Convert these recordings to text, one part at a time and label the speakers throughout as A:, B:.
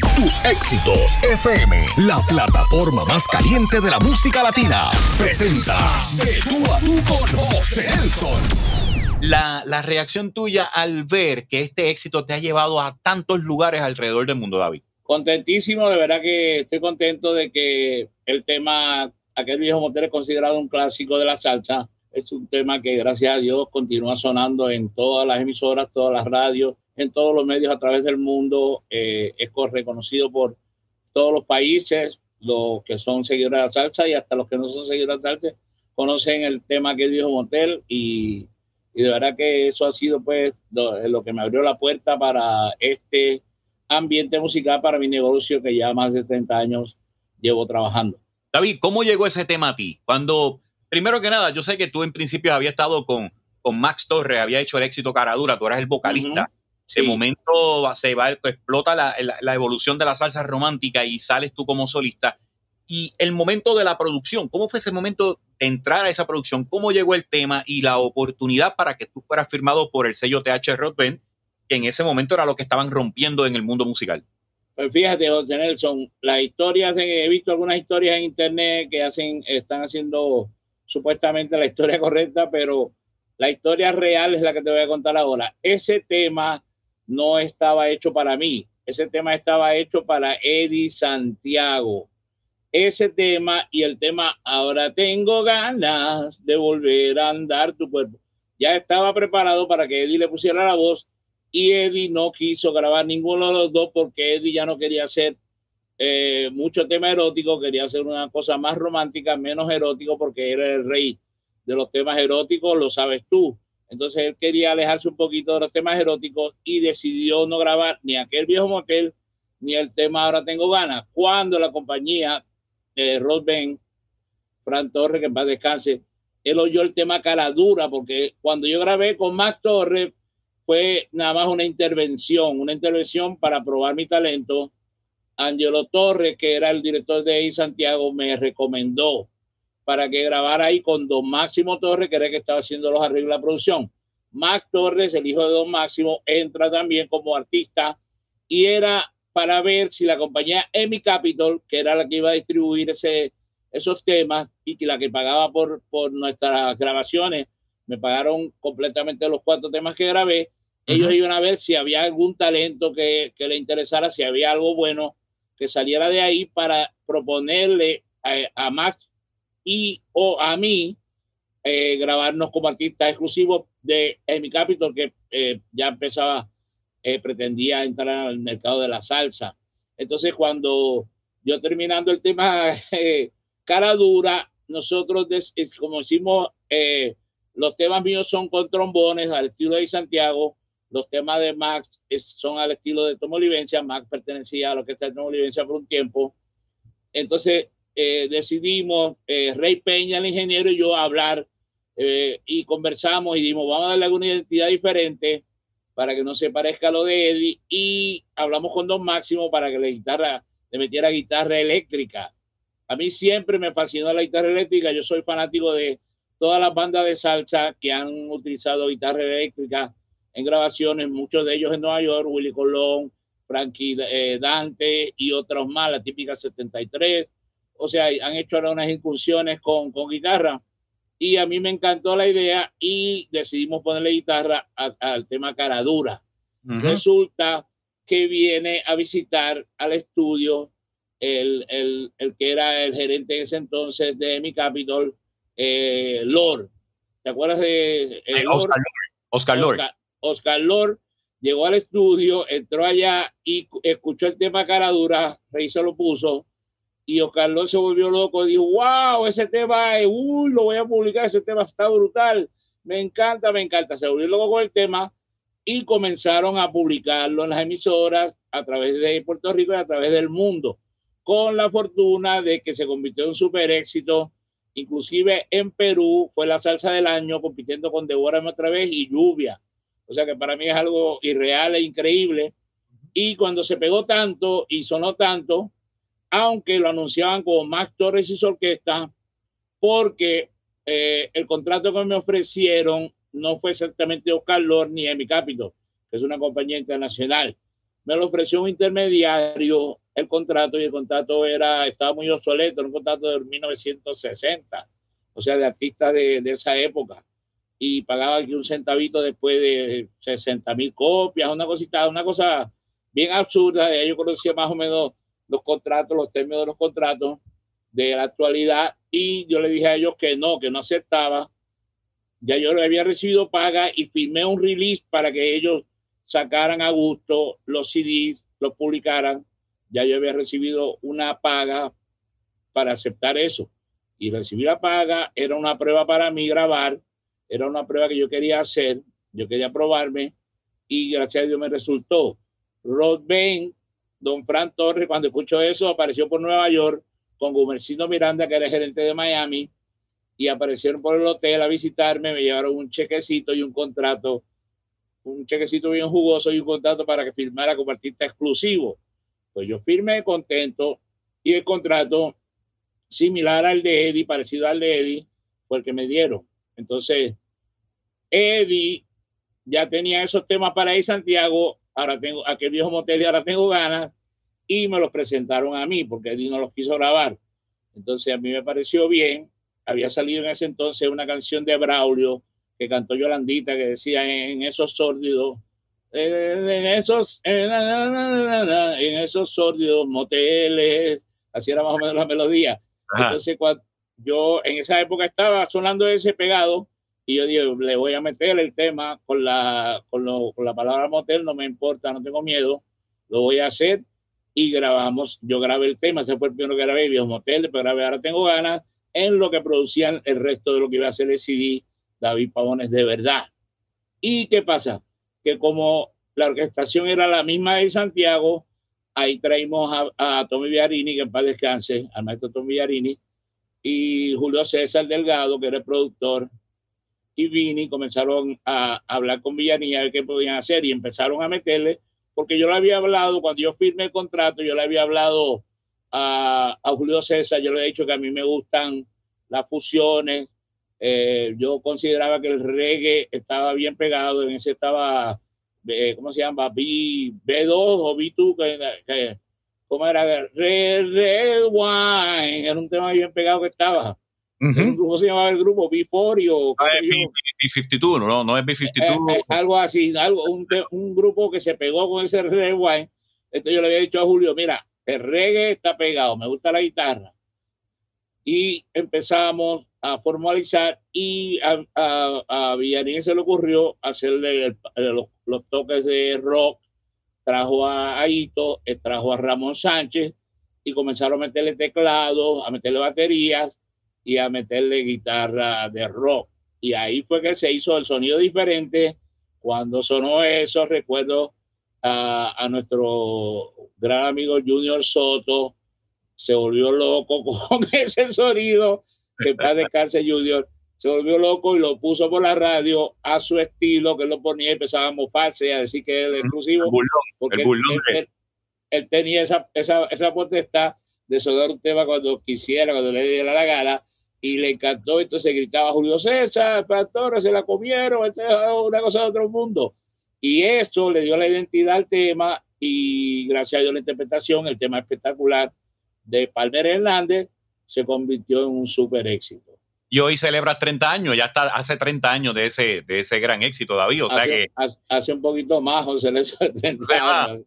A: Tus éxitos FM, la plataforma más caliente de la música latina, presenta De tú a tú con José Nelson.
B: La, la reacción tuya al ver que este éxito te ha llevado a tantos lugares alrededor del mundo, David.
C: Contentísimo, de verdad que estoy contento de que el tema, aquel viejo motel es considerado un clásico de la salsa. Es un tema que gracias a Dios continúa sonando en todas las emisoras, todas las radios, en todos los medios a través del mundo. Eh, es reconocido por todos los países, los que son seguidores de la salsa y hasta los que no son seguidores de la salsa, conocen el tema que dijo Motel y, y de verdad que eso ha sido pues lo, lo, que me abrió la puerta para este ambiente musical para mi negocio que ya más de 30 años llevo trabajando.
B: David, ¿cómo llegó ese tema a ti? Cuando, primero que nada, yo sé que tú en principio habías estado con, con Max Torres, había hecho el éxito Caradura, tú eras el vocalista. Uh -huh. De sí. momento se va, explota la, la, la, evolución de la salsa romántica y sales tú como solista. Y el momento de la producción, ¿cómo fue ese momento de entrar a esa producción? ¿Cómo llegó el tema y la oportunidad para que tú fueras firmado por el sello TH Rock Band, que en ese momento era lo que estaban rompiendo en el mundo musical?
C: Pues fíjate, José Nelson, las historias, de, he visto algunas historias en internet que hacen, están haciendo supuestamente la historia correcta, pero la historia real es la que te voy a contar ahora. Ese tema no estaba hecho para mí. Ese tema estaba hecho para Eddie Santiago. Ese tema y el tema Ahora tengo ganas de volver a andar tu cuerpo. Ya estaba preparado para que Eddie le pusiera la voz y Eddie no quiso grabar ninguno de los dos porque Eddie ya no quería hacer eh, mucho tema erótico, quería hacer una cosa más romántica, menos erótico porque era el rey de los temas eróticos, lo sabes tú. Entonces él quería alejarse un poquito de los temas eróticos y decidió no grabar ni aquel viejo motel ni el tema Ahora tengo ganas. Cuando la compañía de eh, Rod Ben, Fran Torres, que en paz descanse, él oyó el tema cara dura porque cuando yo grabé con Max Torres fue nada más una intervención, una intervención para probar mi talento. Angelo Torres, que era el director de ahí Santiago, me recomendó para que grabara ahí con Don Máximo Torres, que era el que estaba haciendo los arreglos de la producción. Max Torres, el hijo de Don Máximo, entra también como artista y era para ver si la compañía Emi Capital, que era la que iba a distribuir ese, esos temas y que la que pagaba por, por nuestras grabaciones, me pagaron completamente los cuatro temas que grabé. Uh -huh. Ellos iban a ver si había algún talento que, que, le interesara, si había algo bueno que saliera de ahí para proponerle a, a Max y o a mí eh, grabarnos como artistas exclusivos de Emi Capital, que eh, ya empezaba, eh, pretendía entrar al mercado de la salsa. Entonces, cuando yo terminando el tema cara dura, nosotros, des, como decimos, los temas míos son con trombones al estilo de Santiago, los temas de Max son al estilo de Tomo Olivencia, Max pertenecía a lo que está en Tomo Olivencia por un tiempo. Entonces, eh, decidimos, eh, Rey Peña, el ingeniero, y yo hablar eh, y conversamos y dijimos, vamos a darle alguna identidad diferente para que no se parezca a lo de Eddie y hablamos con Don Máximo para que la guitarra le metiera guitarra eléctrica. A mí siempre me fascinó la guitarra eléctrica, yo soy fanático de todas las bandas de salsa que han utilizado guitarra eléctrica en grabaciones, muchos de ellos en Nueva York, Willy Colón, Frankie eh, Dante y otros más, la típica 73, o sea, han hecho ahora unas incursiones con, con guitarra y a mí me encantó la idea y decidimos ponerle guitarra al tema cara dura. Uh -huh. Resulta que viene a visitar al estudio el, el, el, que era el gerente en ese entonces de mi Capitol, eh, Lord. ¿Te acuerdas de
B: eh, Lord? Oscar Lord? Oscar Lord.
C: Oscar, Oscar Lord llegó al estudio, entró allá y escuchó el tema cara dura, Rey se lo puso y Oscar Lord se volvió loco y dijo, wow, ese tema, es, uy, lo voy a publicar, ese tema está brutal, me encanta, me encanta. Se volvió loco con el tema y comenzaron a publicarlo en las emisoras a través de Puerto Rico y a través del mundo, con la fortuna de que se convirtió en un super éxito. Inclusive en Perú fue la salsa del año compitiendo con Devórame otra vez y Lluvia. O sea que para mí es algo irreal e increíble. Y cuando se pegó tanto y sonó tanto, aunque lo anunciaban como Max Torres y su orquesta, porque eh, el contrato que me ofrecieron no fue exactamente Oscar Lord ni Emi Capito, que es una compañía internacional. me lo ofreció un intermediario el contrato y el contrato era, estaba muy obsoleto, era un contrato de 1960, o sea, de artistas de, de esa época. Y pagaba aquí un centavito después de 60 mil copias, una cosita, una cosa bien absurda. Yo conocía más o menos los contratos, los términos de los contratos de la actualidad y yo le dije a ellos que no, que no aceptaba. Ya yo había recibido paga y firmé un release para que ellos sacaran a gusto los CDs, los publicaran ya yo había recibido una paga para aceptar eso. Y recibir la paga era una prueba para mí grabar, era una prueba que yo quería hacer, yo quería probarme y gracias a Dios me resultó. Rod Bain, don Fran Torres, cuando escuchó eso, apareció por Nueva York con Gumercino Miranda, que era gerente de Miami, y aparecieron por el hotel a visitarme, me llevaron un chequecito y un contrato, un chequecito bien jugoso y un contrato para que firmara como artista exclusivo. Pues yo firmé contento y el contrato similar al de Eddie, parecido al de Eddie, fue el que me dieron. Entonces, Eddie ya tenía esos temas para ir Santiago, ahora tengo aquel viejo motel y ahora tengo ganas, y me los presentaron a mí, porque Eddie no los quiso grabar. Entonces a mí me pareció bien, había salido en ese entonces una canción de Braulio que cantó Yolandita que decía en esos sórdidos en esos, en, esos sórdidos moteles, así era más o menos la melodía. Entonces, cuando yo en esa época estaba sonando ese pegado y yo dije, le voy a meter el tema con la, con, con la palabra motel, no me importa, no tengo miedo, lo voy a hacer y grabamos, yo grabé el tema, ese fue el primero que grabé, Viejos Motel, pero grabé Ahora Tengo Ganas, en lo que producían el resto de lo que iba a hacer el CD, David Pavones de verdad. ¿Y qué pasa? que como la orquestación era la misma de Santiago, ahí traímos a, a Tommy Villarini, que en paz descanse, al maestro Tommy Villarini, y Julio César Delgado, que era el productor, y Vini comenzaron a, hablar con Villarini a ver qué podían hacer y empezaron a meterle, porque yo le había hablado, cuando yo firmé el contrato, yo le había hablado a, a Julio César, yo le he dicho que a mí me gustan las fusiones, eh, yo consideraba que el reggae estaba bien pegado, en ese estaba, eh, ¿cómo se llama? B, B2 o B2, que, ¿cómo era? Red, Red Wine, era un tema bien pegado que estaba. ¿Cómo se llamaba el grupo? B40 o...
B: Ah, B52, no, no es B52.
C: Eh, algo así, algo, un, un, grupo que se pegó con ese Red Wine. Entonces yo le había dicho a Julio, mira, el reggae está pegado, me gusta la guitarra. Y empezamos a formalizar y a, a, Villarín se le ocurrió hacerle los, toques de rock, trajo a Aito, eh, trajo a Ramón Sánchez y comenzaron a meterle teclados, a meterle baterías y a meterle guitarra de rock. Y ahí fue que se hizo el sonido diferente. Cuando sonó eso, recuerdo a, a nuestro gran amigo Junior Soto, se volvió loco con ese sonido que para descanse Junior, se volvió loco y lo puso por la radio a su estilo, que lo ponía y empezaba a mofarse, a decir que era exclusivo. porque él, tenía esa, esa, esa potestad de sonar un tema cuando quisiera, cuando le diera la gana, y le encantó, entonces gritaba Julio César, Pastor, se la comieron, una cosa de otro mundo. Y eso le dio la identidad al tema y gracias a Dios la interpretación, el tema espectacular de Palmer Hernández, se convirtió en un súper éxito.
B: Y hoy celebra 30 años, ya está hace 30 años de ese, de ese gran éxito, David. O sea
C: hace,
B: que.
C: Hace un poquito más, José, de 30 años.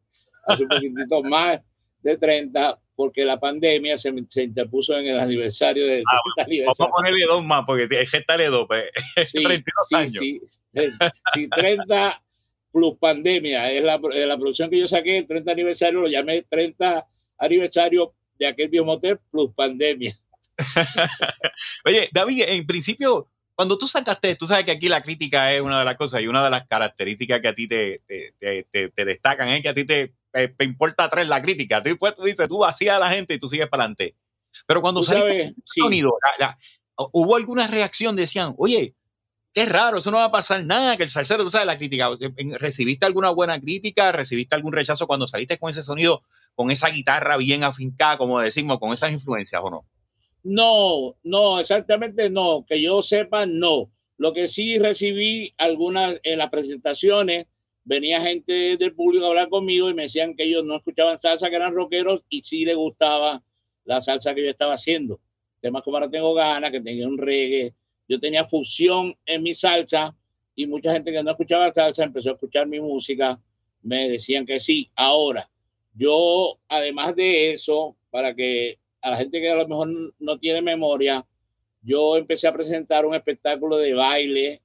C: Hace un poquitito más de 30, porque la pandemia se, se interpuso en el aniversario del
B: ah, Vamos a ponerle dos más, porque hay que estarle dos, pues, sí, 32 años.
C: Sí, 30 plus pandemia es la, la producción que yo saqué, el 30 aniversario, lo llamé 30 aniversario de aquel biomotel plus pandemia.
B: Oye, David, en principio, cuando tú sacaste, tú sabes que aquí la crítica es una de las cosas y una de las características que a ti te, te, te, destacan es que a ti te, te, importa traer la crítica. Tú, pues, tú dices, tú vacías a la gente y tú sigues para adelante. Pero cuando saliste sí. Unido, hubo alguna reacción, decían, oye, qué raro, eso no va a pasar nada, que el salsero, tú sabes, la crítica, ¿recibiste alguna buena crítica? ¿Recibiste algún rechazo cuando saliste con ese sonido con esa guitarra bien afincada, como decimos, con esas influencias o no?
C: No, no, exactamente no. Que yo sepa, no. Lo que sí recibí algunas en las presentaciones venía gente del público a hablar conmigo y me decían que ellos no escuchaban salsa, que eran rockeros y sí les gustaba la salsa que yo estaba haciendo. Temas como ahora tengo ganas, que tenía un reggae. Yo tenía fusión en mi salsa y mucha gente que no escuchaba salsa empezó a escuchar mi música. Me decían que sí. Ahora, yo, además de eso, para que a la gente que a lo mejor no tiene memoria, yo empecé a presentar un espectáculo de baile,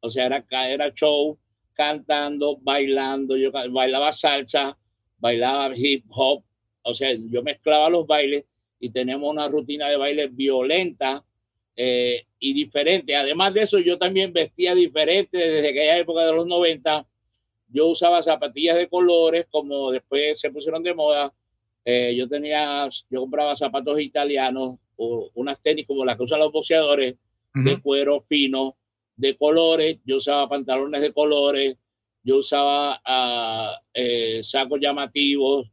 C: o sea, era, era show, cantando, bailando, yo bailaba salsa, bailaba hip hop, o sea, yo mezclaba los bailes y tenemos una rutina de baile violenta eh, y diferente. Además de eso, yo también vestía diferente desde aquella época de los 90. Yo usaba zapatillas de colores, como después se pusieron de moda. Eh, yo tenía, yo compraba zapatos italianos o unas tenis como las que usan los boxeadores, de cuero fino, de colores. Yo usaba pantalones de colores. Yo usaba uh, eh, sacos llamativos.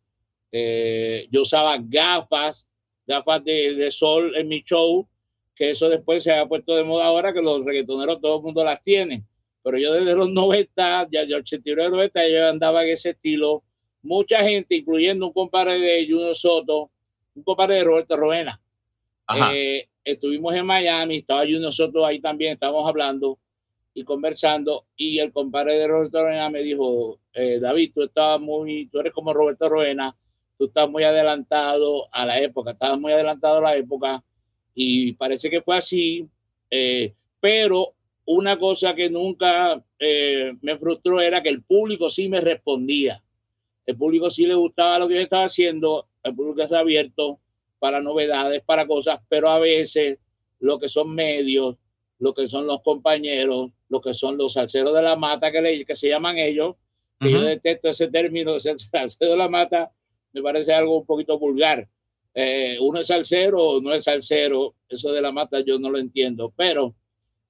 C: Eh, yo usaba gafas, gafas de, de, sol en mi show, que eso después se ha puesto de moda ahora, que los reggaetoneros todo el mundo las tiene. Pero yo desde los 90, ya yo 89, 90, yo andaba en ese estilo. Mucha gente, incluyendo un compadre de Junior Soto, un compadre de Roberto Roena. Eh, estuvimos en Miami, estaba Junior Soto ahí también, estábamos hablando y conversando y el compadre de Roberto Roena me dijo, eh, David, tú estabas muy, tú eres como Roberto Roena, tú estás muy adelantado a la época, estabas muy adelantado a la época y parece que fue así, eh, pero una cosa que nunca eh, me frustró era que el público sí me respondía, el público sí le gustaba lo que yo estaba haciendo, el público está abierto para novedades, para cosas, pero a veces lo que son medios, lo que son los compañeros, lo que son los salseros de la mata, que, le, que se llaman ellos, que yo detesto ese término de salsero de la mata, me parece algo un poquito vulgar. Eh, uno es salsero o no es salsero, eso de la mata yo no lo entiendo, pero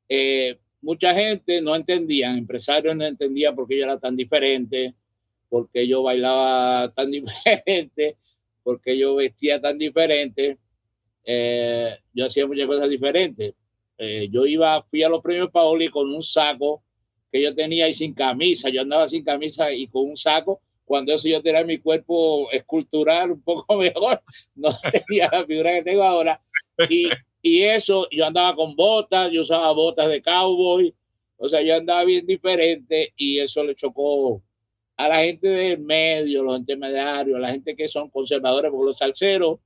C: eh, mucha gente no entendía, empresarios no entendían por qué yo era tan diferente, por qué yo bailaba tan diferente, por qué yo vestía tan diferente. Eh, yo hacía muchas cosas diferentes. yo iba, fui a los premios Paoli con un saco que yo tenía y sin camisa, yo andaba sin camisa y con un saco cuando eso yo tenía mi cuerpo escultural un poco mejor, no tenía la figura que tengo ahora. Y, y eso, yo andaba con botas, yo usaba botas de cowboy, o sea, yo andaba bien diferente y eso le chocó a la gente del medio, los intermediarios, a la gente que son conservadores, porque los salseros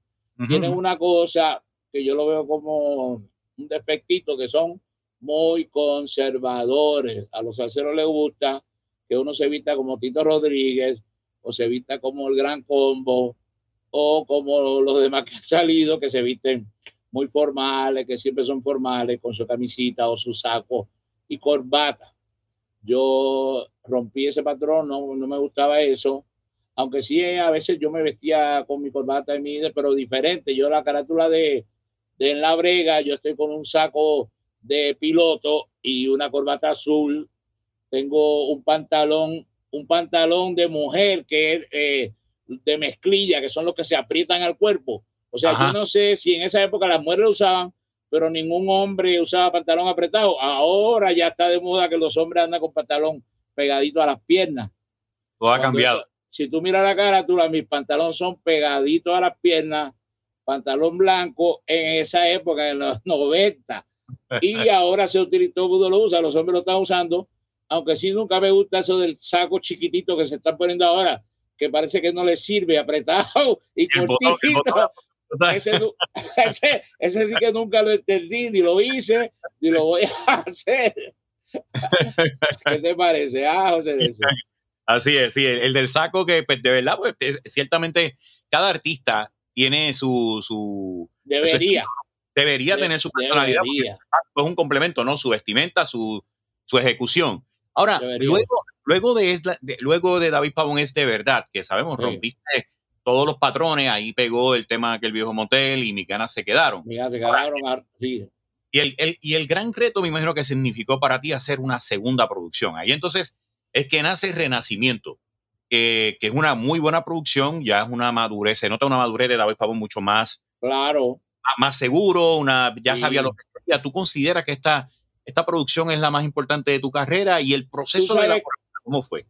C: tienen una cosa que yo lo veo como un defectito, que son muy conservadores. A los salseros les gusta que uno se vista como Tito Rodríguez, o se vista como el gran combo o como los demás que han salido que se visten muy formales, que siempre son formales con su camisita o su saco y corbata. Yo rompí ese patrón, no, no me gustaba eso, aunque sí a veces yo me vestía con mi corbata y mi, pero diferente. Yo la carátula de, de en la brega, yo estoy con un saco de piloto y una corbata azul. Tengo un pantalón un pantalón de mujer que es eh, de mezclilla, que son los que se aprietan al cuerpo. O sea, yo no sé si en esa época las mujeres lo usaban, pero ningún hombre usaba pantalón apretado. Ahora ya está de moda que los hombres andan con pantalón pegadito a las piernas.
B: Todo ha cambiado.
C: si tú miras la cara, tú, mis pantalones son pegaditos a las piernas, pantalón blanco en esa época, en los 90. Y ahora se utilizó, el lo usa, los hombres lo están usando aunque sí nunca me gusta eso del saco chiquitito que se está poniendo ahora, que parece que no le sirve, apretado y cortito. Ese, ese, sí que nunca lo entendí, ni lo hice, ni lo voy a hacer. ¿Qué te parece? Ah, José,
B: Así es, sí, el, del saco que pues, de verdad, pues ciertamente cada artista tiene su... su
C: debería.
B: debería tener su personalidad. Es un complemento, ¿no? Su vestimenta, su, su ejecución. Ahora, luego, luego, de, luego de David Pavón es de verdad, que sabemos, rompiste todos los patrones, ahí pegó el tema que el viejo motel y mis ganas se quedaron.
C: se quedaron, sí.
B: Y el, el, y el gran reto, me imagino que significó para ti hacer una segunda producción. Ahí entonces es que nace Renacimiento, que, que, es una muy buena producción, ya es una madurez, se nota una madurez de David Pavón mucho más.
C: Claro.
B: Más seguro, una, ya sabía lo que quería. ¿Tú consideras que esta esta producción es la más importante de tu carrera y el proceso de la ¿cómo fue?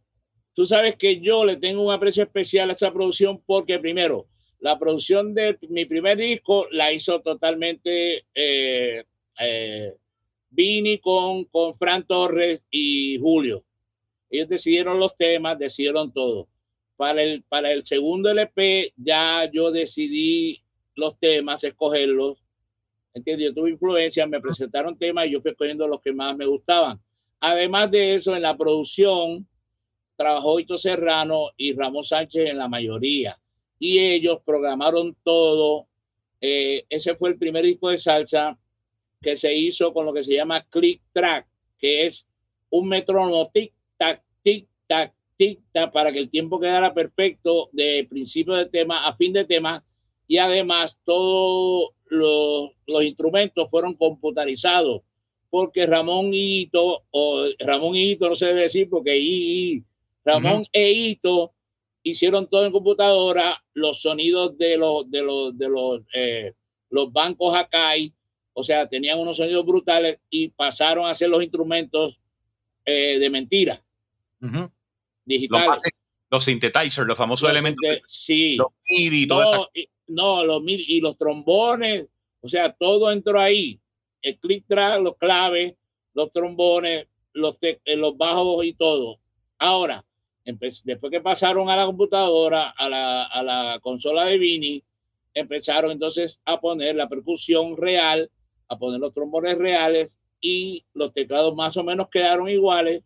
C: Tú sabes que yo le tengo un aprecio especial a esa producción porque primero, la producción de mi primer disco la hizo totalmente eh, eh, Vini con, con Fran Torres y Julio. Ellos decidieron los temas, decidieron todo. Para el, para el segundo LP ya yo decidí los temas, escogerlos. ¿Entiendes? Yo tuve influencia, me presentaron temas y yo fui escogiendo los que más me gustaban. Además de eso, en la producción trabajó Hito Serrano y Ramón Sánchez en la mayoría. Y ellos programaron todo. Eh, ese fue el primer disco de salsa que se hizo con lo que se llama click track, que es un metrónomo tic tac, tic tac, tic tac, para que el tiempo quedara perfecto de principio de tema a fin de tema. Y además todos los, los instrumentos fueron computarizados porque Ramón Hito, o Ramón Hito no se debe decir porque I, Ramón e Hito hicieron todo en computadora, los sonidos de los, de los, de los, eh, los bancos Akai, o sea, tenían unos sonidos brutales y pasaron a hacer los instrumentos eh, de mentira.
B: Digitales. Los, synthesizers, los famosos elementos.
C: sí. Los MIDI, no, y, no, los MIDI y los trombones, o sea, todo entró ahí. El click track, los claves, los trombones, los, eh, los bajos y todo. Ahora, después que pasaron a la computadora, a la, a la consola de Vini, empezaron entonces a poner la percusión real, a poner los trombones reales y los teclados más o menos quedaron iguales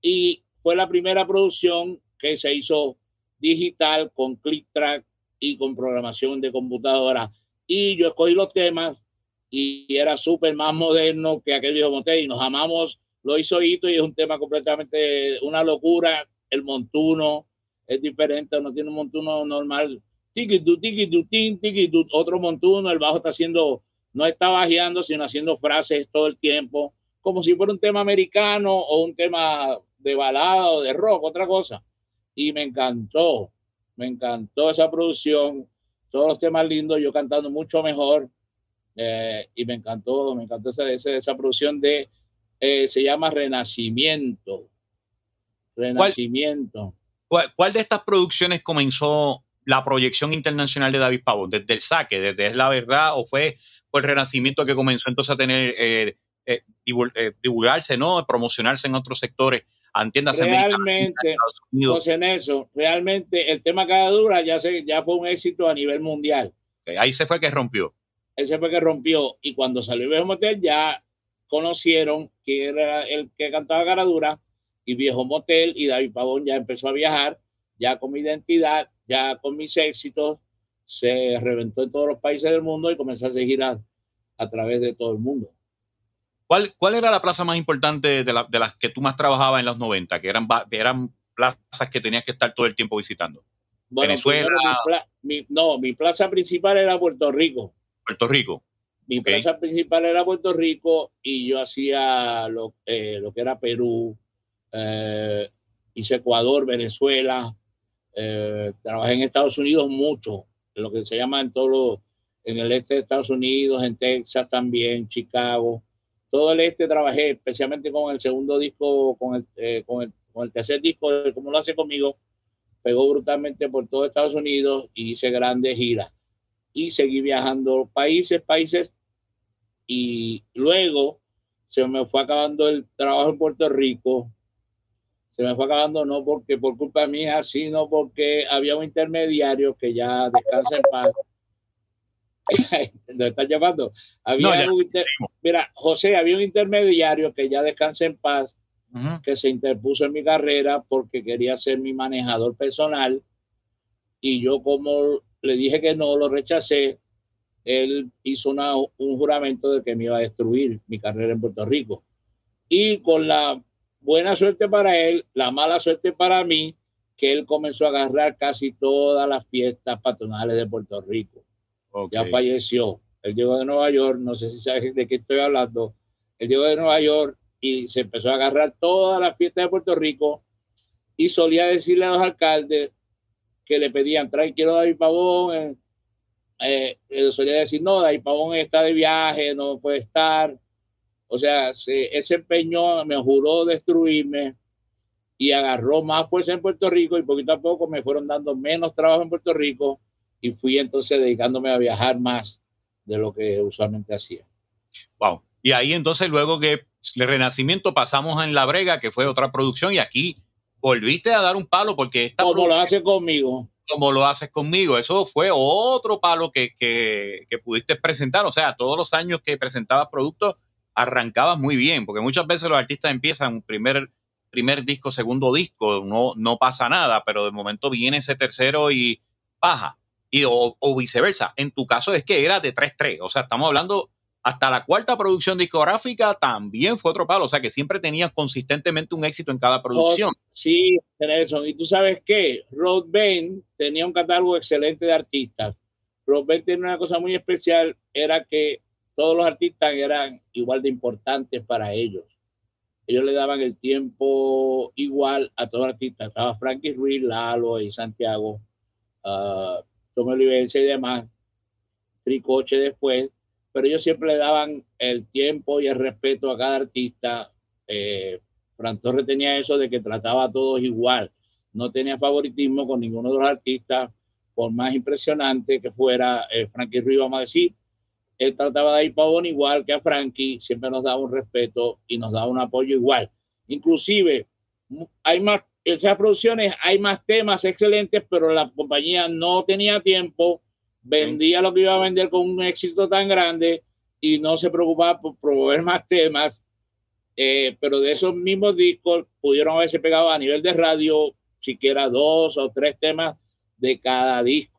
C: y fue la primera producción que se hizo digital con click track y con programación de computadora. Y yo escogí los temas y era súper más moderno que aquel viejo Monte y nos amamos, lo hizo Hito y es un tema completamente una locura el montuno es diferente, no tiene un montuno normal. Tiki tu, tiki tu, otro montuno, el bajo está haciendo, no está bajeando, sino haciendo frases todo el tiempo, como si fuera un tema americano o un tema de balada o de rock, otra cosa. Y me encantó, me encantó esa producción, todos los temas lindos, yo cantando mucho mejor. Eh, y me encantó, me encantó esa, esa, esa producción de, eh, se llama Renacimiento Renacimiento.
B: ¿Cuál, de estas producciones comenzó la proyección internacional de David Pavón? ¿Desde el saque, desde Es la Verdad o fue el Renacimiento que comenzó entonces a tener, eh, eh, eh, divulgarse, ¿no? promocionarse en otros sectores? Entiéndase
C: realmente, José Nelson, realmente el tema Caradura ya, se, ya fue un éxito a nivel mundial.
B: ahí se fue que rompió.
C: Ahí se fue que rompió. Y cuando salió Viejo Motel ya conocieron que era el que cantaba Caradura y Viejo Motel y David Pavón ya empezó a viajar, ya con mi identidad, ya con mis éxitos, se reventó en todos los países del mundo y comenzó a seguir a, través de todo el mundo.
B: ¿Cuál, ¿Cuál era la plaza más importante de, de las que tú más trabajabas en los 90, que eran, eran plazas que tenías que estar todo el tiempo visitando?
C: Venezuela. Mi, no, mi plaza principal era Puerto Rico.
B: Puerto Rico.
C: Mi plaza principal era Puerto Rico y yo hacía lo, eh, lo que era Perú, eh, hice Ecuador, Venezuela, eh, trabajé en Estados Unidos mucho, en lo que se llama en todo en el este de Estados Unidos, en Texas también, Chicago, todo el este trabajé, especialmente con el segundo disco, con el, eh, con el, con el tercer disco, como lo hace conmigo, pegó brutalmente por todo Estados Unidos y hice grandes giras. Y seguí viajando países, países, y luego se me fue acabando el trabajo en Puerto Rico, se me fue acabando no porque por culpa mía, sino porque había un intermediario que ya descansa en paz. ¿Lo están llamando? Había Mira, José, había un intermediario que ya descansa en paz, que se interpuso en mi carrera porque quería ser mi manejador personal y yo como le dije que no, lo rechacé, él hizo una, un juramento de que me iba a destruir mi carrera en Puerto Rico. Y con la buena suerte para él, la mala suerte para mí, que él comenzó a agarrar casi todas las fiestas patronales de Puerto Rico. Ya falleció. Él llegó de Nueva York, no sé si sabes de qué estoy hablando. Él llegó de Nueva York y se empezó a agarrar todas las fiestas de Puerto Rico y solía decirle a los alcaldes que le pedían, trae, quiero David Pavón. Eh, eh, solía decir, no, David Pavón está de viaje, no puede estar. O sea, se, ese empeño me juró destruirme y agarró más fuerza en Puerto Rico y poquito a poco me fueron dando menos trabajo en Puerto Rico y fui entonces dedicándome a viajar más de lo que usualmente hacía.
B: Wow. Y ahí entonces luego que el Renacimiento pasamos en La Brega, que fue otra producción, y aquí volviste a dar un palo porque esta...
C: Como lo haces conmigo.
B: Como lo haces conmigo. Eso fue otro palo que, que, que pudiste presentar. O sea, todos los años que presentabas productos, arrancabas muy bien, porque muchas veces los artistas empiezan un primer, primer disco, segundo disco, no, no pasa nada, pero de momento viene ese tercero y baja. Y, o, o viceversa. En tu caso es que era de 3-3. O sea, estamos hablando hasta la cuarta producción discográfica también fue otro palo, o sea que siempre tenías consistentemente un éxito en cada producción.
C: Sí, Nelson, y tú sabes qué, Rod Ben tenía un catálogo excelente de artistas. Rod Ben tenía una cosa muy especial, era que todos los artistas eran igual de importantes para ellos. Ellos le daban el tiempo igual a todos los artistas. Estaba Frankie Ruiz, Lalo y Santiago, uh, Tomé Olivencia y demás, Tricoche después pero ellos siempre le daban el tiempo y el respeto a cada artista. Eh, Fran Torres tenía eso de que trataba a todos igual, no tenía favoritismo con ninguno de los artistas, por más impresionante que fuera eh, Frankie Ruiz, vamos a decir, él trataba de ir Pavón igual que a Frankie, siempre nos daba un respeto y nos daba un apoyo igual. Inclusive, hay más, esas producciones hay más temas excelentes, pero la compañía no tenía tiempo vendía lo que iba a vender con un éxito tan grande y no se preocupaba por promover más temas, eh, pero de esos mismos discos pudieron haberse pegado a nivel de radio siquiera dos o tres temas de cada disco.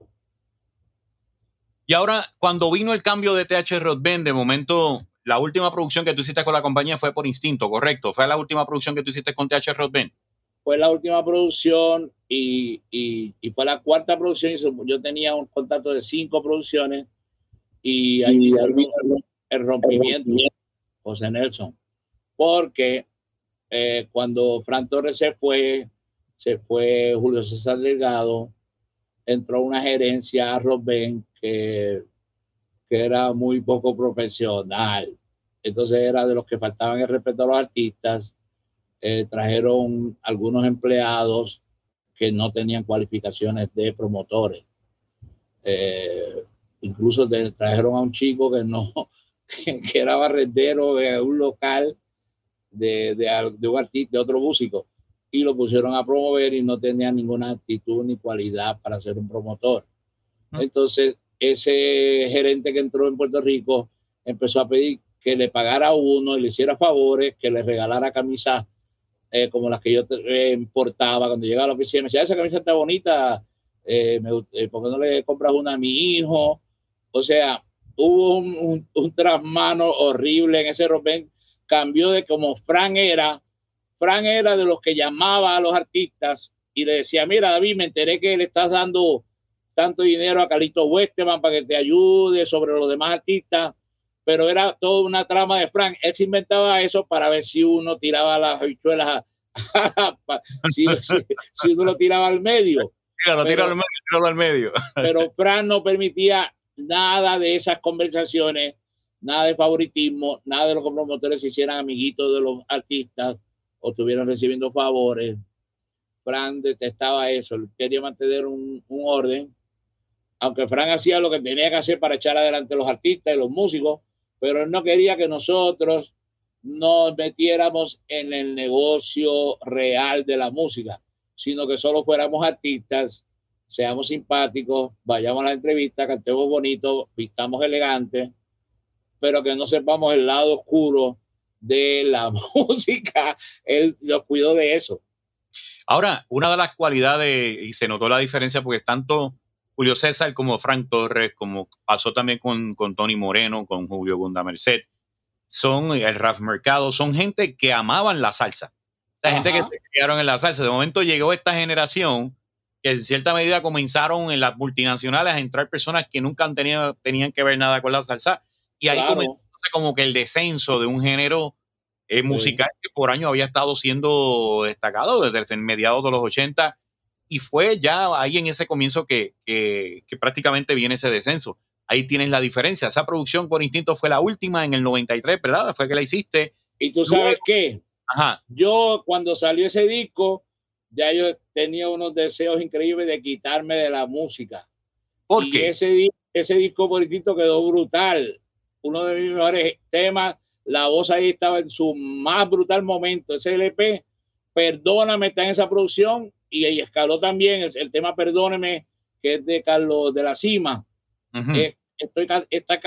B: Y ahora, cuando vino el cambio de TH Rodben, de momento, la última producción que tú hiciste con la compañía fue por instinto, ¿correcto? ¿Fue la última producción que tú hiciste con TH Rodben?
C: fue la última producción y, y, y, fue la cuarta producción. Yo tenía un contrato de cinco producciones y ahí el, el rompimiento, José Nelson, porque eh, cuando Fran Torres se fue, se fue Julio César Delgado, entró una gerencia a Robben que, que era muy poco profesional. Entonces era de los que faltaban el respeto a los artistas eh, trajeron algunos empleados que no tenían cualificaciones de promotores. Eh, incluso trajeron a un chico que no, que, era barrendero de un local de, de, de, un artista, de otro músico, y lo pusieron a promover y no tenía ninguna actitud ni cualidad para ser un promotor. Ah. Entonces, ese gerente que entró en Puerto Rico empezó a pedir que le pagara a uno y le hiciera favores, que le regalara camisas eh, como las que yo eh, importaba cuando llegaba a la oficina. Me decía, esa camisa está bonita, eh, ¿por qué no le compras una a mi hijo? O sea, hubo un, un, trasmano horrible en ese rompen. Cambió de como Fran era. Fran era de los que llamaba a los artistas y le decía, mira, David, me enteré que le estás dando tanto dinero a Calito Westman para que te ayude sobre los demás artistas pero era toda una trama de Frank. Él se inventaba eso para ver si uno tiraba las habichuelas, si, uno lo tiraba al medio.
B: lo pero, al medio, al medio.
C: pero Frank no permitía nada de esas conversaciones, nada de favoritismo, nada de los promotores se hicieran amiguitos de los artistas o estuvieran recibiendo favores. Fran detestaba eso, quería mantener un, orden, aunque Fran hacía lo que tenía que hacer para echar adelante los artistas y los músicos, pero él no quería que nosotros nos metiéramos en el negocio real de la música, sino que solo fuéramos artistas, seamos simpáticos, vayamos a la entrevista, cantemos bonito, vistamos elegantes, pero que no sepamos el lado oscuro de la música. Él nos cuidó de eso.
B: Ahora, una de las cualidades, y se notó la diferencia porque tanto Julio César como Frank Torres, como pasó también con, con Tony Moreno, con Julio Gunda Merced, son el Raf Mercado, son gente que amaban la salsa. La gente que se criaron en la salsa. De momento llegó esta generación que en cierta medida comenzaron en las multinacionales a entrar personas que nunca han tenido, tenían que ver nada con la salsa. Y ahí comenzó como que el descenso de un género eh, musical que por años había estado siendo destacado desde mediados de los 80 y fue ya ahí en ese comienzo que, que, prácticamente viene ese descenso. Ahí tienes la diferencia. Esa producción por instinto fue la última en el 93, ¿verdad? Fue que la hiciste.
C: Y tú sabes qué? Ajá. Yo cuando salió ese disco, ya yo tenía unos deseos increíbles de quitarme de la música.
B: ¿Por qué?
C: Ese, ese disco bonito quedó brutal. Uno de mis mejores temas. La voz ahí estaba en su más brutal momento. Ese LP, Perdóname, está en esa producción y, ahí escaló también el, tema Perdóneme, que es de Carlos de la Cima. Eh, estoy, está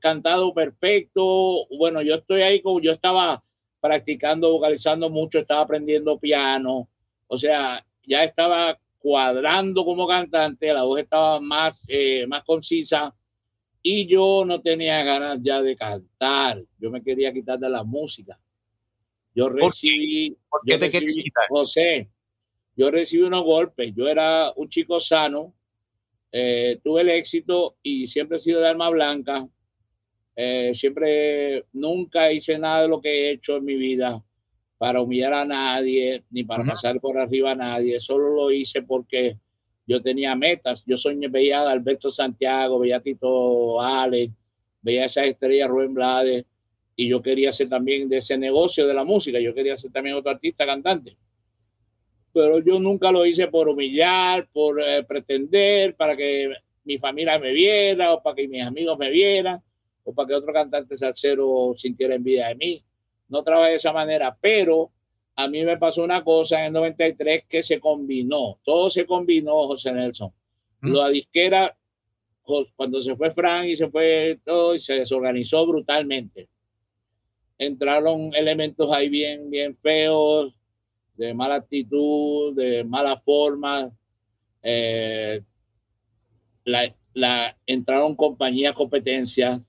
C: cantado perfecto. Bueno, yo estoy ahí como yo estaba practicando, vocalizando mucho, estaba aprendiendo piano. O sea, ya estaba cuadrando como cantante, la voz estaba más, eh, más concisa y yo no tenía ganas ya de cantar. Yo me quería quitar de la música. Yo recibí.
B: ¿Por qué, te querías quitar?
C: José, yo recibí unos golpes. Yo era un chico sano, eh, tuve el éxito y siempre he sido de alma blanca. Eh, siempre, nunca hice nada de lo que he hecho en mi vida para humillar a nadie, ni para pasar por arriba a nadie. Solo lo hice porque yo tenía metas. Yo soñé, veía a Alberto Santiago, veía a Tito Ale, veía a esa estrella Rubén Blades, y yo quería ser también de ese negocio de la música. Yo quería ser también otro artista cantante. Pero yo nunca lo hice por humillar, por eh, pretender, para que mi familia me viera, o para que mis amigos me vieran, o para que otro cantante salsero sintiera envidia de mí no trabajé de esa manera, pero a mí me pasó una cosa en el 93 que se combinó, todo se combinó, José Nelson. ¿Mm? La disquera, cuando se fue Frank y se fue todo, y se desorganizó brutalmente. Entraron elementos ahí bien, bien feos, de mala actitud, de mala forma. Eh, la, la, entraron compañías competencias,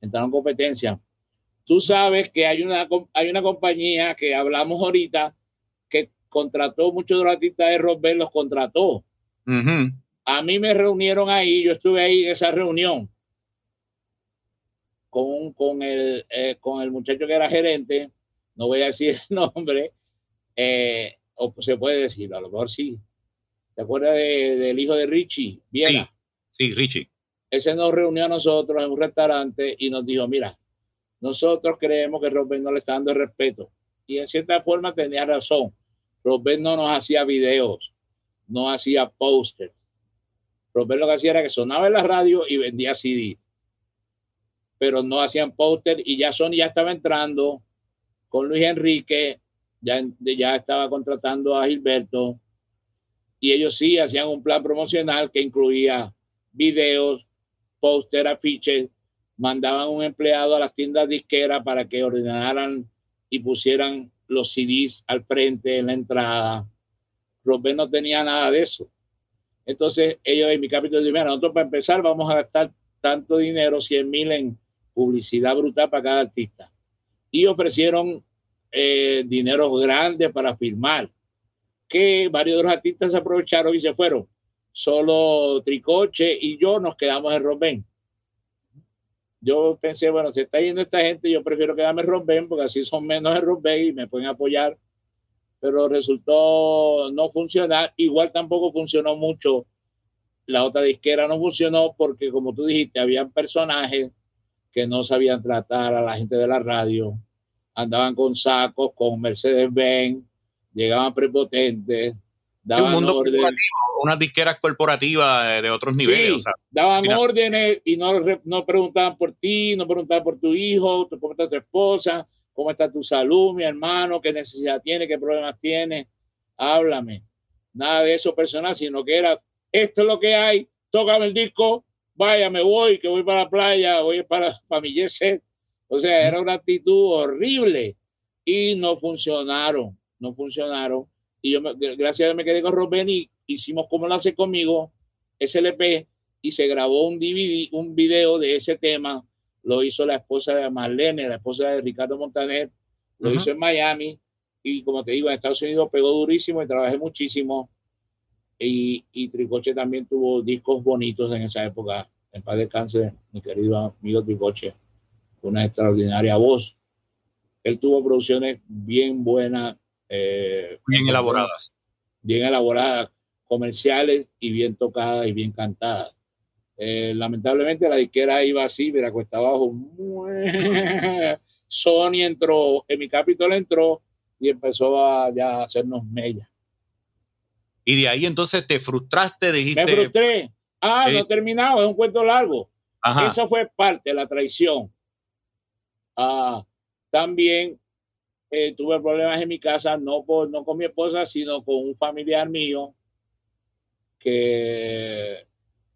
C: entraron competencias Tú sabes que hay una, hay una compañía que hablamos ahorita que contrató muchos de los artistas de Robert, los contrató. A mí me reunieron ahí, yo estuve ahí en esa reunión con, con, el, eh, con el muchacho que era gerente, no voy a decir el nombre, eh, o se puede decir, a lo mejor sí. ¿Te acuerdas del hijo de Richie?
B: Sí, sí, Richie.
C: Ese nos reunió a nosotros en un restaurante y nos dijo, mira, nosotros creemos que Robert no le está dando respeto. Y en cierta forma tenía razón. Robert no nos hacía videos, no hacía póster. Robert lo que hacía era que sonaba en la radio y vendía CD. Pero no hacían póster y ya Sony ya estaba entrando con Luis Enrique, ya, ya estaba contratando a Gilberto. Y ellos sí hacían un plan promocional que incluía videos, póster, afiches mandaban un empleado a las tiendas disqueras para que ordenaran y pusieran los CDs al frente en la entrada. Robert no tenía nada de eso. Entonces ellos en mi capítulo dijeron, nosotros para empezar vamos a gastar tanto dinero, 100 mil en publicidad brutal para cada artista. Y ofrecieron eh, dinero grande para firmar, que varios de los artistas aprovecharon y se fueron. Solo Tricoche y yo nos quedamos en Robén yo pensé, bueno, si está yendo esta gente, yo prefiero quedarme en porque así son menos en Rompen y me pueden apoyar. Pero resultó no funcionar. Igual tampoco funcionó mucho. La otra disquera no funcionó porque, como tú dijiste, habían personajes que no sabían tratar a la gente de la radio. Andaban con sacos, con Mercedes-Benz, llegaban prepotentes,
B: un mundo corporativo, unas disqueras corporativas de otros niveles.
C: daban órdenes y no, no preguntaban por ti, no preguntaban por tu hijo, cómo está tu esposa, cómo está tu salud, mi hermano, qué necesidad tiene, qué problemas tiene. Háblame. Nada de eso personal, sino que era, esto es lo que hay, tócame el disco, vaya, me voy, que voy para la playa, voy para, para mi jet O sea, era una actitud horrible y no funcionaron, no funcionaron y yo, gracias a Dios, me quedé con Robben y hicimos como lo hace conmigo, SLP, y se grabó un DVD, un video de ese tema. Lo hizo la esposa de Marlene, la esposa de Ricardo Montaner, lo hizo en Miami. Y como te digo, en Estados Unidos pegó durísimo y trabajé muchísimo. Y, y Tricoche también tuvo discos bonitos en esa época. En paz de cáncer, mi querido amigo Tricoche, una extraordinaria voz. Él tuvo producciones bien buenas,
B: eh, bien elaboradas.
C: Bien elaboradas, comerciales y bien tocadas y bien cantadas. Eh, lamentablemente la disquera iba así, mira, cuesta abajo. Sony entró, en mi capítulo entró y empezó a ya hacernos mella.
B: Y de ahí entonces te frustraste, dijiste.
C: Me frustré. Ah, no he terminado, es un cuento largo. Ajá. Eso fue parte de la traición. Ah, también eh, tuve problemas en mi casa, no, por, no con mi esposa, sino con un familiar mío que,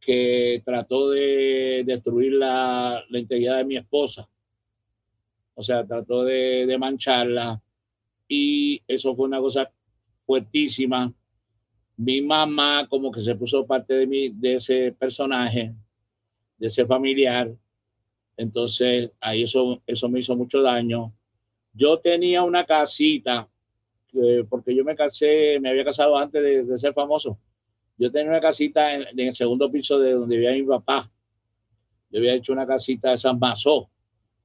C: que trató de destruir la, la integridad de mi esposa. O sea, trató de, de mancharla. Y eso fue una cosa fuertísima. Mi mamá como que se puso parte de, mi, de ese personaje, de ese familiar. Entonces, ahí eso, eso me hizo mucho daño. Yo tenía una casita, porque yo me casé, me había casado antes de, ser famoso. Yo tenía una casita en, el segundo piso de donde vivía mi papá. Yo había hecho una casita de San Masó.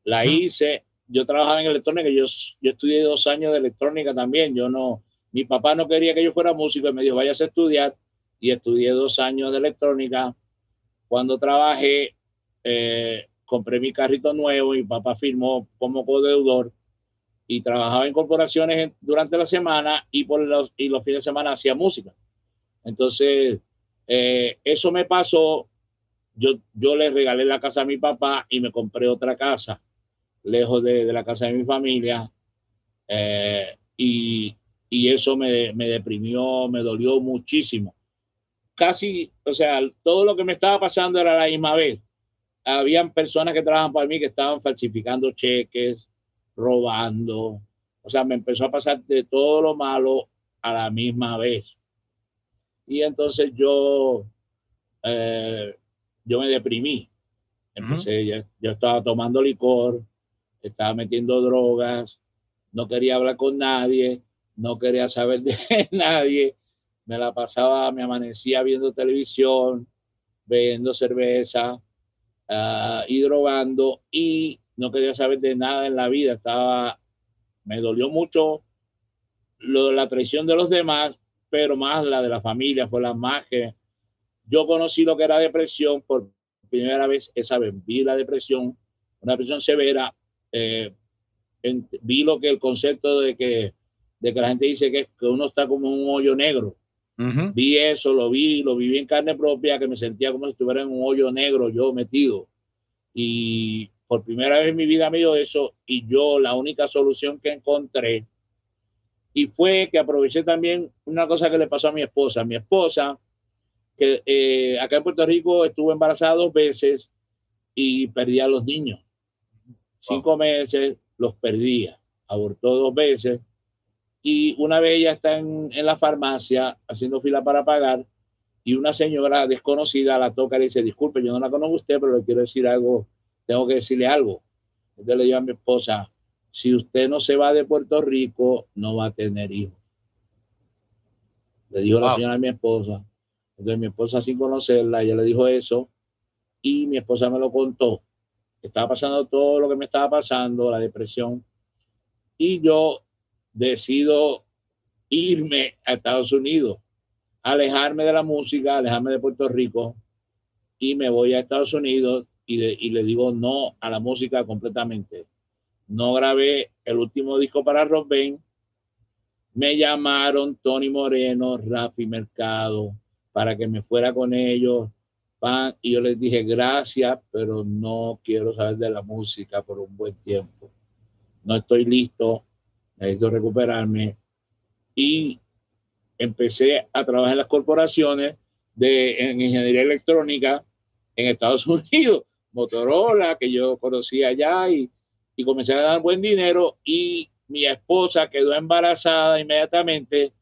C: La hice. Yo trabajaba en electrónica. Yo, yo estudié dos años de electrónica también. Yo no, mi papá no quería que yo fuera músico y me dijo, vayas a estudiar. Y estudié dos años de electrónica. Cuando trabajé, eh, compré mi carrito nuevo y papá firmó como codeudor y trabajaba en corporaciones durante la semana y por los, y los fines de semana hacía música. Entonces, eh, eso me pasó. Yo, yo le regalé la casa a mi papá y me compré otra casa lejos de, de la casa de mi familia. Eh, y, y, eso me, me deprimió, me dolió muchísimo. Casi, o sea, todo lo que me estaba pasando era la misma vez. Habían personas que trabajan para mí que estaban falsificando cheques, robando. O sea, me empezó a pasar de todo lo malo a la misma vez. Y entonces yo, eh, yo me deprimí. Empecé, yo, estaba tomando licor, estaba metiendo drogas, no quería hablar con nadie, no quería saber de nadie. Me la pasaba, me amanecía viendo televisión, bebiendo cerveza ah, y drogando. Y no quería saber de nada en la vida, estaba, me dolió mucho lo, la traición de los demás, pero más la de la familia, fue la más que yo conocí lo que era depresión por primera vez esa vez, vi la depresión, una depresión severa, eh, vi lo que el concepto de que, de que la gente dice que, que uno está como un hoyo negro. Vi eso, lo vi, lo viví en carne propia, que me sentía como si estuviera en un hoyo negro yo metido. Y por primera vez en mi vida me dio eso y yo la única solución que encontré y fue que aproveché también una cosa que le pasó a mi esposa. Mi esposa, que eh, acá en Puerto Rico estuvo embarazada dos veces y perdía a los niños. Cinco meses los perdía. Abortó dos veces y una vez ella está en, en, la farmacia haciendo fila para pagar y una señora desconocida la toca y le dice, disculpe, yo no la conozco a usted, pero le quiero decir algo tengo que decirle algo. Entonces le digo a mi esposa, si usted no se va de Puerto Rico, no va a tener hijos. Le dijo la señora a mi esposa. Entonces mi esposa sin conocerla, ella le dijo eso y mi esposa me lo contó. Estaba pasando todo lo que me estaba pasando, la depresión. Y yo decido irme a Estados Unidos, alejarme de la música, alejarme de Puerto Rico y me voy a Estados Unidos y, le digo no a la música completamente. No grabé el último disco para Rock Me llamaron Tony Moreno, Rafi Mercado, para que me fuera con ellos. y yo les dije gracias, pero no quiero saber de la música por un buen tiempo. No estoy listo, necesito recuperarme. Y empecé a trabajar en las corporaciones de en ingeniería electrónica en Estados Unidos. Motorola, que yo conocía allá y, y comencé a ganar buen dinero y mi esposa quedó embarazada inmediatamente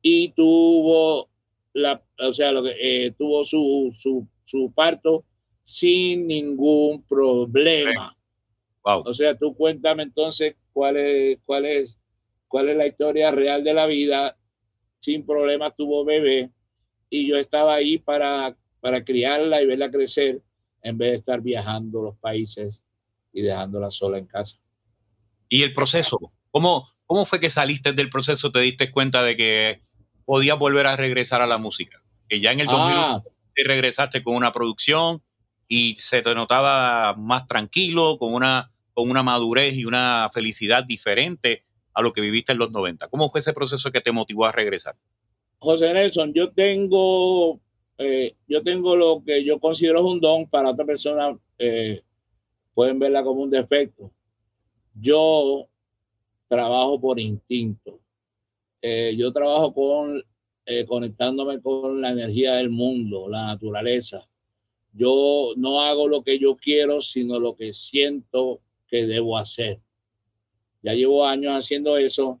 C: y tuvo la, o sea, lo que, eh, tuvo su, su, su, parto sin ningún problema. O sea, tú cuéntame entonces cuál es, cuál es, cuál es la historia real de la vida. Sin problema tuvo bebé y yo estaba ahí para, para criarla y verla crecer en vez de estar viajando los países y dejándola sola en casa.
B: ¿Y el proceso? ¿Cómo, ¿Cómo fue que saliste del proceso? ¿Te diste cuenta de que podías volver a regresar a la música? Que ya en el 2001 ah. regresaste con una producción y se te notaba más tranquilo, con una, con una madurez y una felicidad diferente a lo que viviste en los 90. ¿Cómo fue ese proceso que te motivó a regresar?
C: José Nelson, yo tengo, eh, yo tengo lo que yo considero un don para otra persona, eh, pueden verla como un defecto. Yo trabajo por instinto. Eh, yo trabajo con conectándome con la energía del mundo, la naturaleza. Yo no hago lo que yo quiero, sino lo que siento que debo hacer. Ya llevo años haciendo eso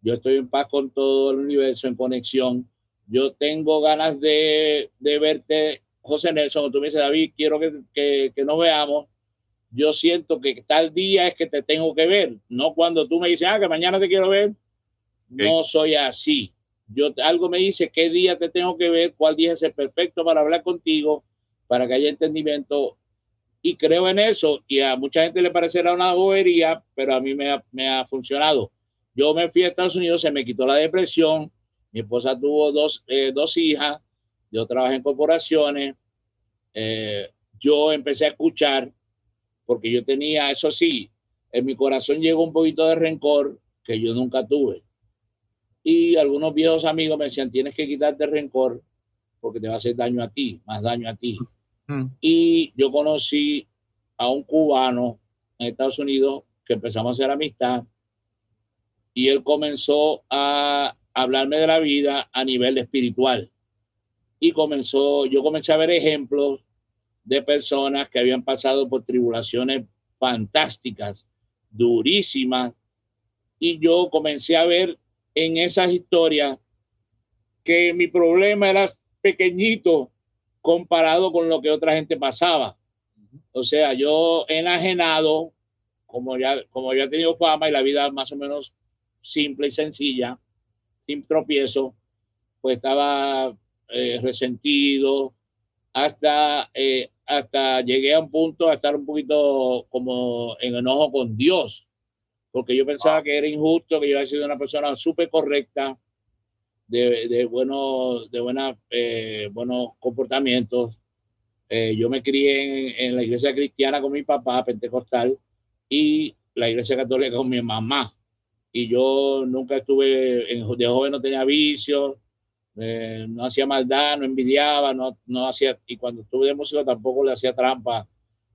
C: yo estoy en paz con todo el universo, en conexión. Yo tengo ganas de, de verte, José Nelson. Tú me dices, David, quiero que, que, que, nos veamos. Yo siento que tal día es que te tengo que ver, no cuando tú me dices, ah, que mañana te quiero ver. No soy así. Yo algo me dice qué día te tengo que ver, cuál día es el perfecto para hablar contigo, para que haya entendimiento. Y creo en eso. Y a mucha gente le parecerá una bobería, pero a mí me ha, me ha funcionado yo me fui a Estados Unidos, se me quitó la depresión, mi esposa tuvo dos, eh, dos hijas, yo trabajé en corporaciones, eh, yo empecé a escuchar, porque yo tenía, eso sí, en mi corazón llegó un poquito de rencor que yo nunca tuve. Y algunos viejos amigos me decían, tienes que quitarte el rencor porque te va a hacer daño a ti, más daño a ti. Mm. Y yo conocí a un cubano en Estados Unidos que empezamos a hacer amistad y él comenzó a hablarme de la vida a nivel espiritual. Y comenzó, yo comencé a ver ejemplos de personas que habían pasado por tribulaciones fantásticas, durísimas, y yo comencé a ver en esas historias que mi problema era pequeñito comparado con lo que otra gente pasaba. O sea, yo enajenado, como ya, como ya he tenido fama y la vida más o menos simple y sencilla, sin tropiezo, pues estaba eh, resentido, hasta, eh, hasta llegué a un punto a estar un poquito como en enojo con Dios, porque yo pensaba que era injusto, que yo había sido una persona súper correcta, de, de, bueno, de buena, eh, buenos comportamientos. yo me crié en, en, la iglesia cristiana con mi papá, pentecostal, y la iglesia católica con mi mamá y yo nunca estuve, de joven no tenía vicios, eh, no hacía maldad, no envidiaba, no, no hacía, y cuando estuve de música tampoco le hacía trampa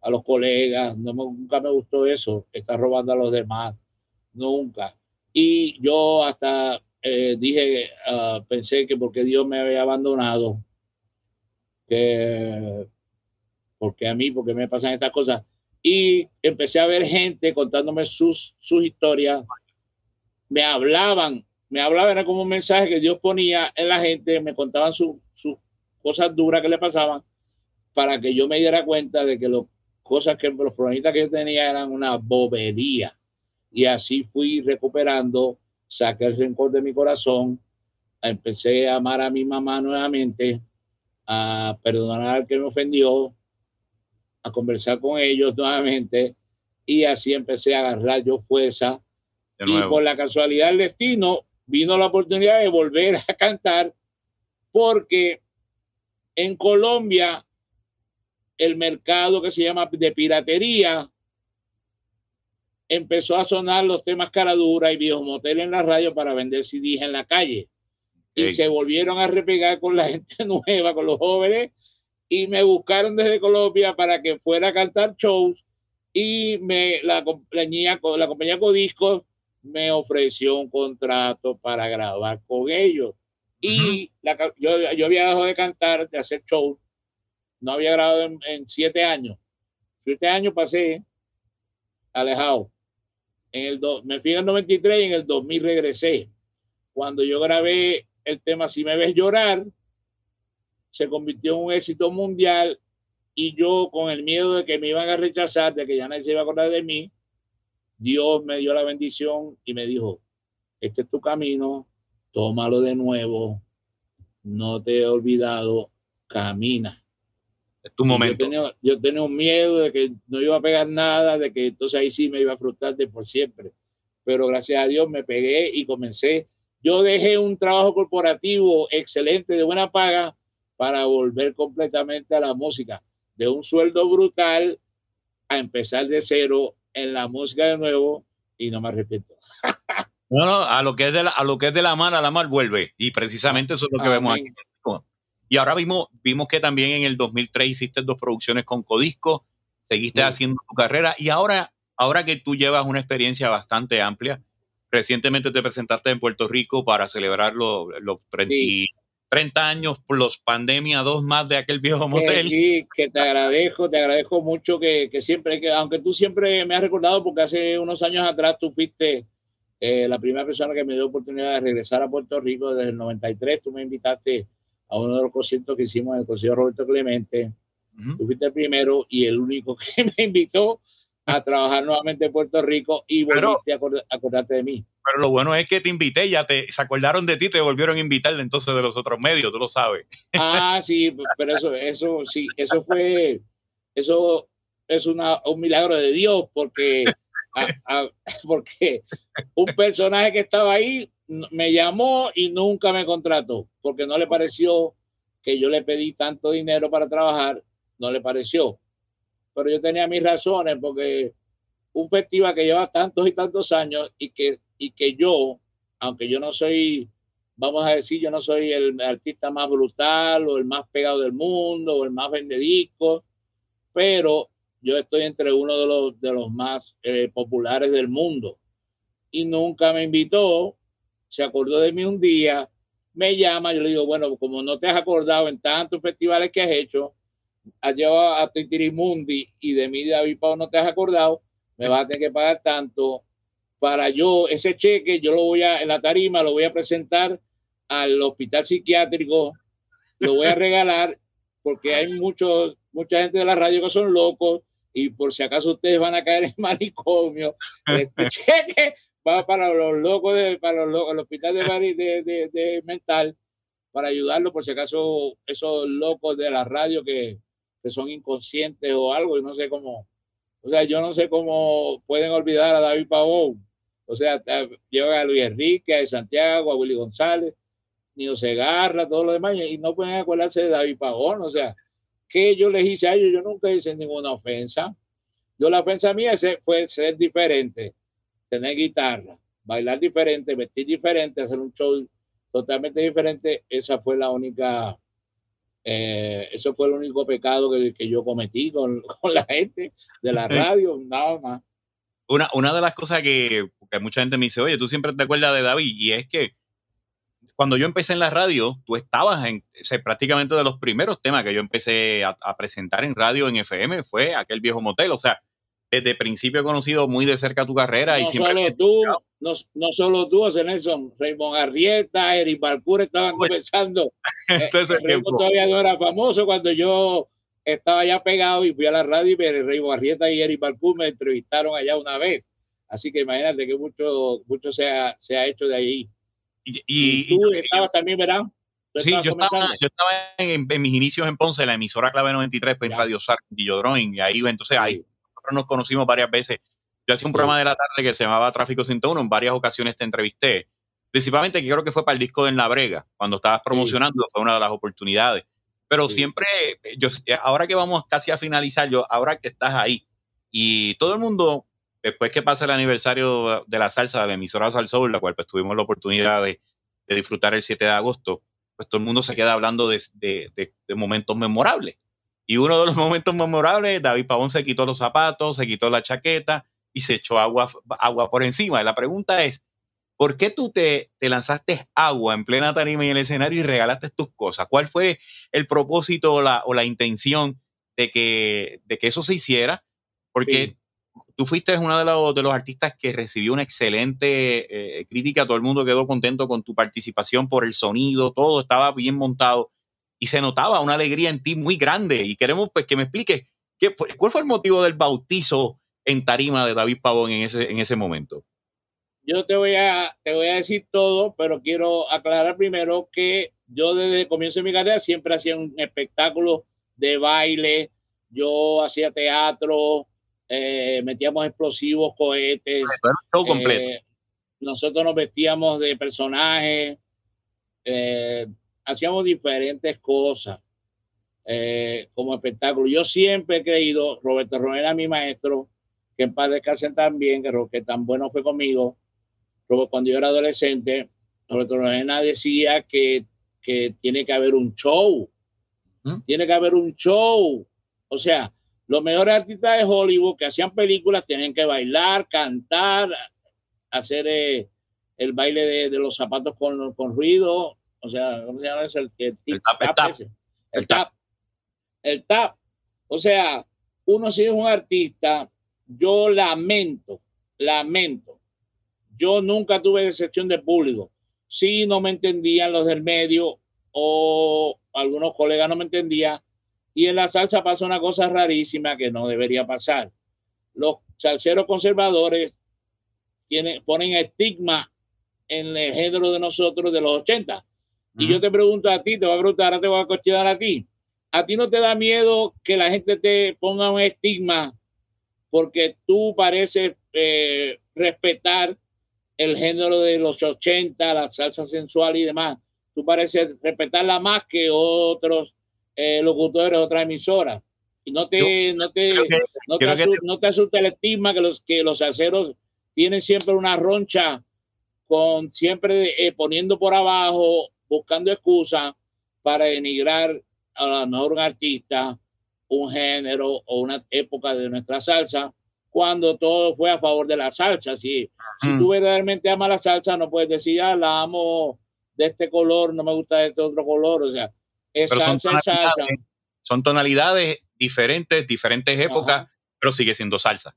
C: a los colegas, no, nunca me gustó eso, estar robando a los demás, nunca. Y yo hasta eh, dije, uh, pensé que porque Dios me había abandonado, que porque a mí, porque me pasan estas cosas. Y empecé a ver gente contándome sus, sus historias me hablaban, me hablaban, era como un mensaje que Dios ponía en la gente, me contaban sus cosas duras que le pasaban para que yo me diera cuenta de que las cosas que los problemas que yo tenía eran una bobería. Y así fui recuperando, saqué el rencor de mi corazón, empecé a amar a mi mamá nuevamente, a perdonar al que me ofendió, a conversar con ellos nuevamente y así empecé a agarrar yo fuerza y por la casualidad del destino vino la oportunidad de volver a cantar porque en Colombia el mercado que se llama de piratería empezó a sonar los temas caradura y motel en la radio para vender CDs en la calle. Y se volvieron a repegar con la gente nueva, con los jóvenes, y me buscaron desde Colombia para que fuera a cantar shows y me la compañía la compañía Codiscos me ofreció un contrato para grabar con ellos. Y la, yo, yo, había dejado de cantar, de hacer show. No había grabado en, siete años. Siete años pasé alejado. En el do, me fui en el 93 y en el 2000 regresé. Cuando yo grabé el tema Si me ves llorar, se convirtió en un éxito mundial y yo con el miedo de que me iban a rechazar, de que ya nadie se iba a acordar de mí, Dios me dio la bendición y me dijo, este es tu camino, tómalo de nuevo, no te he olvidado, camina.
B: Es tu momento.
C: Yo tenía, un miedo de que no iba a pegar nada, de que entonces ahí sí me iba a frustrar de por siempre. Pero gracias a Dios me pegué y comencé. Yo dejé un trabajo corporativo excelente, de buena paga, para volver completamente a la música. De un sueldo brutal a empezar de cero en la música de nuevo y no me arrepiento.
B: No, no, a lo que es de la, a lo que es de la mar, a la mar vuelve. Y precisamente eso es lo que vemos aquí. Y ahora vimos, vimos que también en el 2003 hiciste dos producciones con Codisco, seguiste haciendo tu carrera y ahora, ahora que tú llevas una experiencia bastante amplia, recientemente te presentaste en Puerto Rico para celebrar los, los 30, años plus pandemia, dos más de aquel viejo motel.
C: Sí, que te agradezco, te agradezco mucho que, que siempre, que aunque tú siempre me has recordado porque hace unos años atrás tú fuiste eh, la primera persona que me dio oportunidad de regresar a Puerto Rico desde el 93, tú me invitaste a uno de los conciertos que hicimos en el Consejo Roberto Clemente. Tú fuiste el primero y el único que me invitó a trabajar nuevamente en Puerto Rico y volviste a acordarte de mí.
B: Pero lo bueno es que te invité, ya te, se acordaron de ti, te volvieron a invitar entonces de los otros medios, tú lo sabes.
C: Ah, sí, pero eso, eso, sí, eso fue, eso es una, un milagro de Dios porque porque un personaje que estaba ahí me llamó y nunca me contrató, porque no le pareció que yo le pedí tanto dinero para trabajar, no le pareció. Pero yo tenía mis razones, porque un festival que lleva tantos y tantos años y que, y que yo, aunque yo no soy, vamos a decir, yo no soy el artista más brutal o el más pegado del mundo o el más vendedisco, pero yo estoy entre uno de los, de los más eh, populares del mundo. Y nunca me invitó, se acordó de mí un día, me llama, yo le digo, bueno, como no te has acordado en tantos festivales que has hecho, has llevado a Titirimundi y de mí, David Pau, no te has acordado, me vas a tener que pagar tanto para yo, ese cheque, yo lo voy a, en la tarima, lo voy a presentar al hospital psiquiátrico, lo voy a regalar porque hay muchos, mucha gente de la radio que son locos y por si acaso ustedes van a caer en manicomio, este cheque va para los locos, de, para los el hospital de, de, de, mental, para ayudarlos por si acaso esos locos de la radio que, que son inconscientes o algo, y no sé cómo, o sea, yo no sé cómo pueden olvidar a David Pavón. O sea, llevan a Luis Enrique, a Santiago, a Willy González, Nino Segarra, todo lo demás, y no pueden acordarse de David Pavón. O sea, que yo les hice a ellos? Yo nunca hice ninguna ofensa. Yo la ofensa mía fue ser diferente, tener guitarra, bailar diferente, vestir diferente, hacer un show totalmente diferente. Esa fue la única, eh, eso fue el único pecado que, que yo cometí con, con, la gente de la radio, nada más.
B: Una, una de las cosas que, que mucha gente me dice, oye, tú siempre te acuerdas de David, y es que cuando yo empecé en la radio, tú estabas en prácticamente de los primeros temas que yo empecé a, presentar en radio, en FM, fue aquel viejo motel. O sea, desde principio he conocido muy de cerca tu carrera. No y siempre
C: solo tú, no, no, solo tú, José Nelson, Raymond Arrieta, Eric Balcour estaban comenzando. Entonces, eh, Raymond todavía no era famoso cuando yo estaba ya pegado y fui a la radio y Raymond Arrieta y Eric Balcour me entrevistaron allá una vez. Así que imagínate que mucho, mucho se ha, se ha hecho de ahí.
B: Y,
C: tú estabas también, ¿verdad?
B: Sí, yo estaba, yo estaba en, mis inicios en Ponce, la emisora Clave 93, pues, en Radio Sar, Drawing, y ahí, entonces ahí nosotros nos conocimos varias veces. Yo hacía un programa de la tarde que se llamaba Tráfico 101, en varias ocasiones te entrevisté, principalmente que creo que fue para el disco de En la Brega, cuando estabas promocionando, fue una de las oportunidades. Pero siempre, yo, ahora que vamos casi a finalizar, yo, ahora que estás ahí, y todo el mundo después que pasa el aniversario de la salsa de la emisora Salsoul, la cual pues tuvimos la oportunidad de, disfrutar el 7 de agosto, pues todo el mundo se queda hablando de, de, momentos memorables. Y uno de los momentos memorables, David Pavón se quitó los zapatos, se quitó la chaqueta y se echó agua, agua por encima. La pregunta es, ¿por qué tú te, te, lanzaste agua en plena tarima y en el escenario y regalaste tus cosas? ¿Cuál fue el propósito o la, o la intención de que, de que eso se hiciera? Porque tú fuiste uno de los, de los artistas que recibió una excelente eh, crítica, todo el mundo quedó contento con tu participación por el sonido, todo estaba bien montado y se notaba una alegría en ti muy grande y queremos pues que me expliques qué, cuál fue el motivo del bautizo en tarima de David Pavón en ese, en ese momento.
C: Yo te voy, a, te voy a decir todo, pero quiero aclarar primero que yo desde el comienzo de mi carrera siempre hacía un espectáculo de baile, yo hacía teatro, eh, metíamos explosivos, cohetes. Eh, nosotros nos vestíamos de personajes, eh, hacíamos diferentes cosas como espectáculo. Yo siempre he creído, Roberto Ronel era mi maestro, que en paz descansen también, que, que tan bueno fue conmigo. pero cuando yo era adolescente, Roberto Lorena decía que, que tiene que haber un show, tiene que haber un show. O sea, los mejores artistas de Hollywood que hacían películas tienen que bailar, cantar, hacer eh, el baile de, los zapatos con, con, ruido. O sea, ¿cómo se llama eso? El, tap, el tap. El tap. O sea, uno si es un artista, yo lamento, lamento. Yo nunca tuve decepción de público. Si no me entendían los del medio o algunos colegas no me entendían. Y en la salsa pasa una cosa rarísima que no debería pasar. Los salseros conservadores tienen, ponen estigma en el género de nosotros de los 80. Y yo te pregunto a ti, te voy a preguntar, ahora te voy a cuestionar a ti. ¿A ti no te da miedo que la gente te ponga un estigma porque tú pareces eh, respetar el género de los 80, la salsa sensual y demás? Tú pareces respetarla más que otros eh, locutores otras emisoras. Y no te, no te, no te, no te asusta el estigma que los, que los salseros tienen siempre una roncha con siempre eh, poniendo por abajo, buscando excusas para denigrar a lo mejor artista, un género o una época de nuestra salsa, cuando todo fue a favor de la salsa. Si, si tú verdaderamente amas la salsa, no puedes decir, ah, la amo de este color, no me gusta de este otro color. O sea, es
B: son, tonalidades, son tonalidades diferentes, diferentes épocas, pero sigue siendo salsa.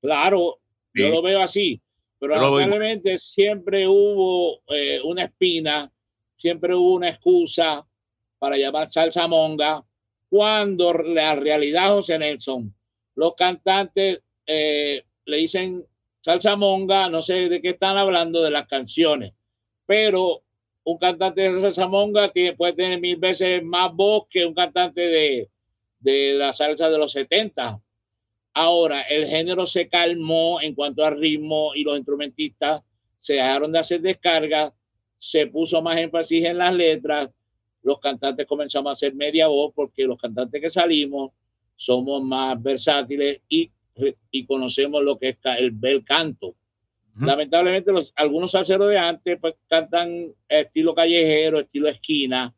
C: Claro, yo lo veo así. Pero lamentablemente siempre hubo eh, una espina, siempre hubo una excusa para llamar salsa monga, cuando la realidad, José Nelson, los cantantes eh, le dicen salsa monga, no sé de qué están hablando de las canciones, pero un cantante de salsa monga tiene, puede tener mil veces más voz que un cantante de, de la salsa de los 70 Ahora, el género se calmó en cuanto al ritmo y los instrumentistas se dejaron de hacer descargas, se puso más énfasis en las letras, los cantantes comenzamos a hacer media voz porque los cantantes que salimos somos más versátiles y, y conocemos lo que es el bel canto. Lamentablemente, los, algunos salseros de antes pues, cantan estilo callejero, estilo esquina,